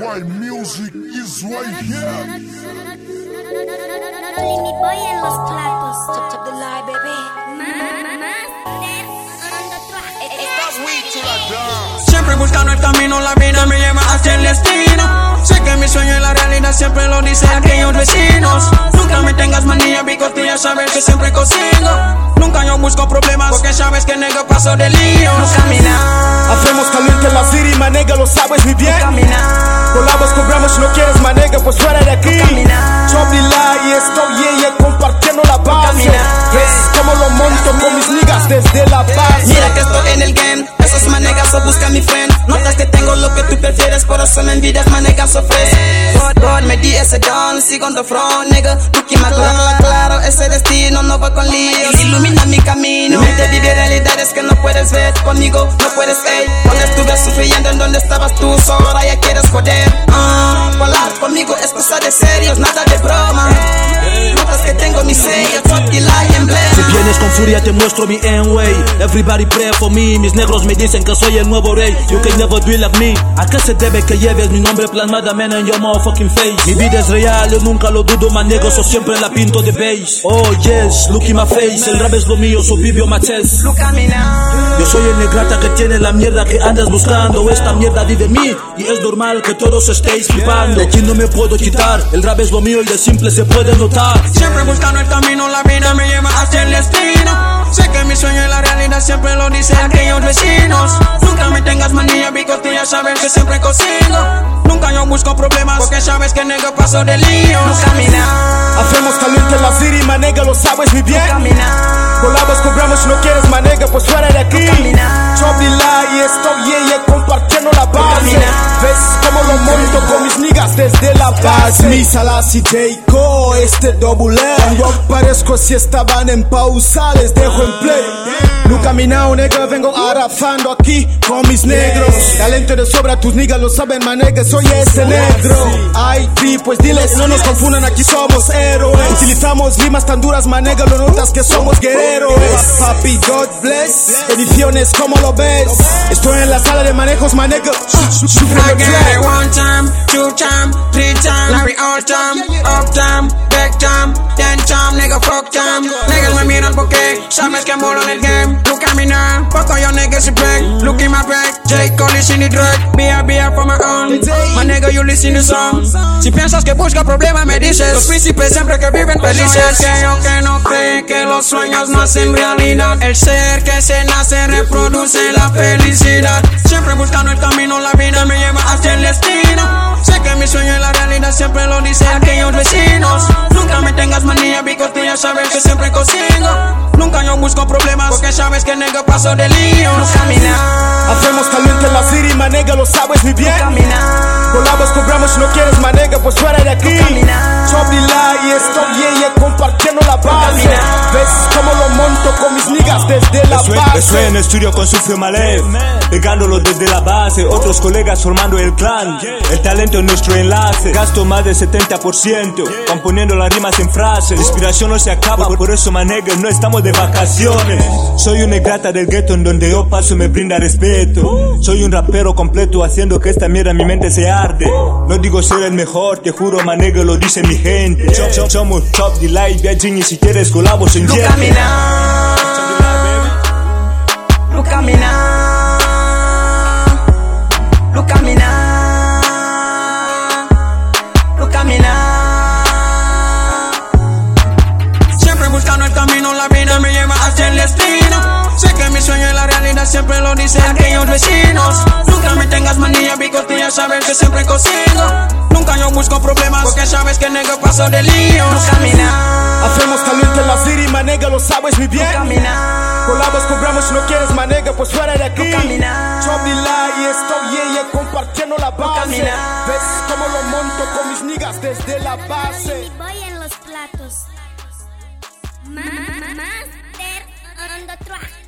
Why music is right here. Limi Boy en los platos. Top, top the lie, baby. Siempre buscando el camino, la vida me lleva hacia el destino. Sé que mi sueño y la realidad siempre lo dicen aquellos vecinos. Nunca me tengas manía, bigote, ya sabes que siempre cocino. Nunca yo busco problemas, porque sabes que negro paso de líos. No Hacemos caliente la city, manega, lo sabes muy bien. Colabos, cobramos, si no quieres, manega, pues fuera de aquí. Chop y estoy yeah, yeah, compartiendo la base. ¿Ves cómo lo monto con mis niggas desde la base? Mira que estoy en el game, esos manegas o busca mi friend. Notas que tengo lo que tú prefieres, por eso me envidias, manegas o fresh. God, God, me di ese don, sigo on the front, nigga. Looking my claro, claro, ese destino no va con líos. Ilumina mi camino, realidades que no puedes ver. Conmigo no puedes, ey. Cuando estuve sufriendo en donde estabas tú, solo ahora ya quieres joder. Ah, volar conmigo es cosa de serios, nada de broma. Notas que tengo mi sello, vienes con furia te muestro mi N-way. Everybody pray for me Mis negros me dicen que soy el nuevo rey. You can never be like me. ¿A qué se debe que lleves mi nombre plasmadamente en your motherfucking face? Mi vida es real, yo nunca lo dudo Man negro, so siempre la pinto de beige. Oh yes, look in my face El rap es lo mío, so vive my chest. Lu camina. Yo soy el negrata que tiene la mierda que andas buscando. Esta mierda vive en mí Y es normal que todos estéis flipando. De aquí no me puedo quitar El rap es lo mío y de simple se puede notar. Siempre buscando el camino, la vida me lleva hacia el Sé que mi sueño y la realidad siempre lo dicen aquellos vecinos. Nunca me tengas manía, bigote, ya sabes que siempre cocino. Nunca yo busco problemas, porque sabes que negro paso de líos. Camina, Hacemos caliente la city, manega, lo sabes muy bien. camina, Colabos, cobramos, si no quieres, manega, pues fuera de aquí. camina. Chop y la y estoy yeah, compartiendo la base. camina. ¿Ves cómo lo monto con mis niggas desde la base? Mi salas y Este doble. Cuando aparezco si estaban en pausa, les dejo en play. No caminado, negro, vengo arrafando aquí con mis negros. Talento de sobra, tus niggas lo saben, manega, soy ese negro. Ay, sí, pues diles, no nos confundan, aquí somos héroes. Utilizamos rimas tan duras, manega, lo notas que somos guerreros. Papi, God bless, ediciones, como lo ves? Estoy en la sala de manejos, manega. Sufre I get it one time, two time, three time, Larry all time, up time, time, ten time, nigga fuck time. Niggas me miran porque sabes que molo en el game. Tú caminar, poco yo niggas y break. Look in my back, J. Cole in the track. Be be for my own. My nigga, you listen to song. Si piensas que busca problema, me dices. Los príncipes siempre que viven felices. Que yo que no cree que los sueños no hacen realidad. El ser que se nace reproduce la felicidad. Siempre buscando el camino, la vida me lleva hacia el destino. Sé que mi sueño y la realidad siempre lo dicen aquellos vecinos. Nunca me tengas manía, bigote, ya sabes que siempre cocino. Nunca yo busco problemas, porque sabes que negro paso de líos. Camina, Hacemos caliente la city, manega, lo sabes muy bien. camina, Colabos, cobramos, si no quieres, manega, pues fuera de aquí. camina. Estoy yeah, compartiendo la base. ¿Ves cómo lo monto con mis niggas desde la base? estoy en estudio con Sufio Malef, pegándolo desde la base, otros colegas formando el clan. El talento es nuestro enlace, gasto más del 70%, componiendo las rimas en frases. La inspiración no se acaba, por eso manega, no estamos de vacaciones. Soy una negrata del gueto en donde yo paso me brinda respeto. Soy un rapero completo haciendo que esta mierda en mi mente se arde. No digo ser el mejor, te juro manega, lo dice mi gente. Chop, somos Chop Delight, Virgin y si quieres colabos en Lu Jet. camina, lu camina, lu camina, lu camina. Siempre buscando el camino, la vida me lleva hacia el destino. Sé que mi sueño y la realidad siempre lo dicen aquellos vecinos. Nunca me tengas ya sabes que siempre cocino. Nunca yo busco problemas, porque sabes que negro paso de líos. Camina, Hacemos caliente la city, manega, lo sabes muy bien. camina. Colabos, cobramos, si no quieres, manega, pues fuera de aquí. camina. Chop y la y estoy yeah, yeah, compartiendo la base. camina. ¿Ves cómo lo monto con mis niggas desde la base? Boy en los platos. Ma- ma- Master on the track.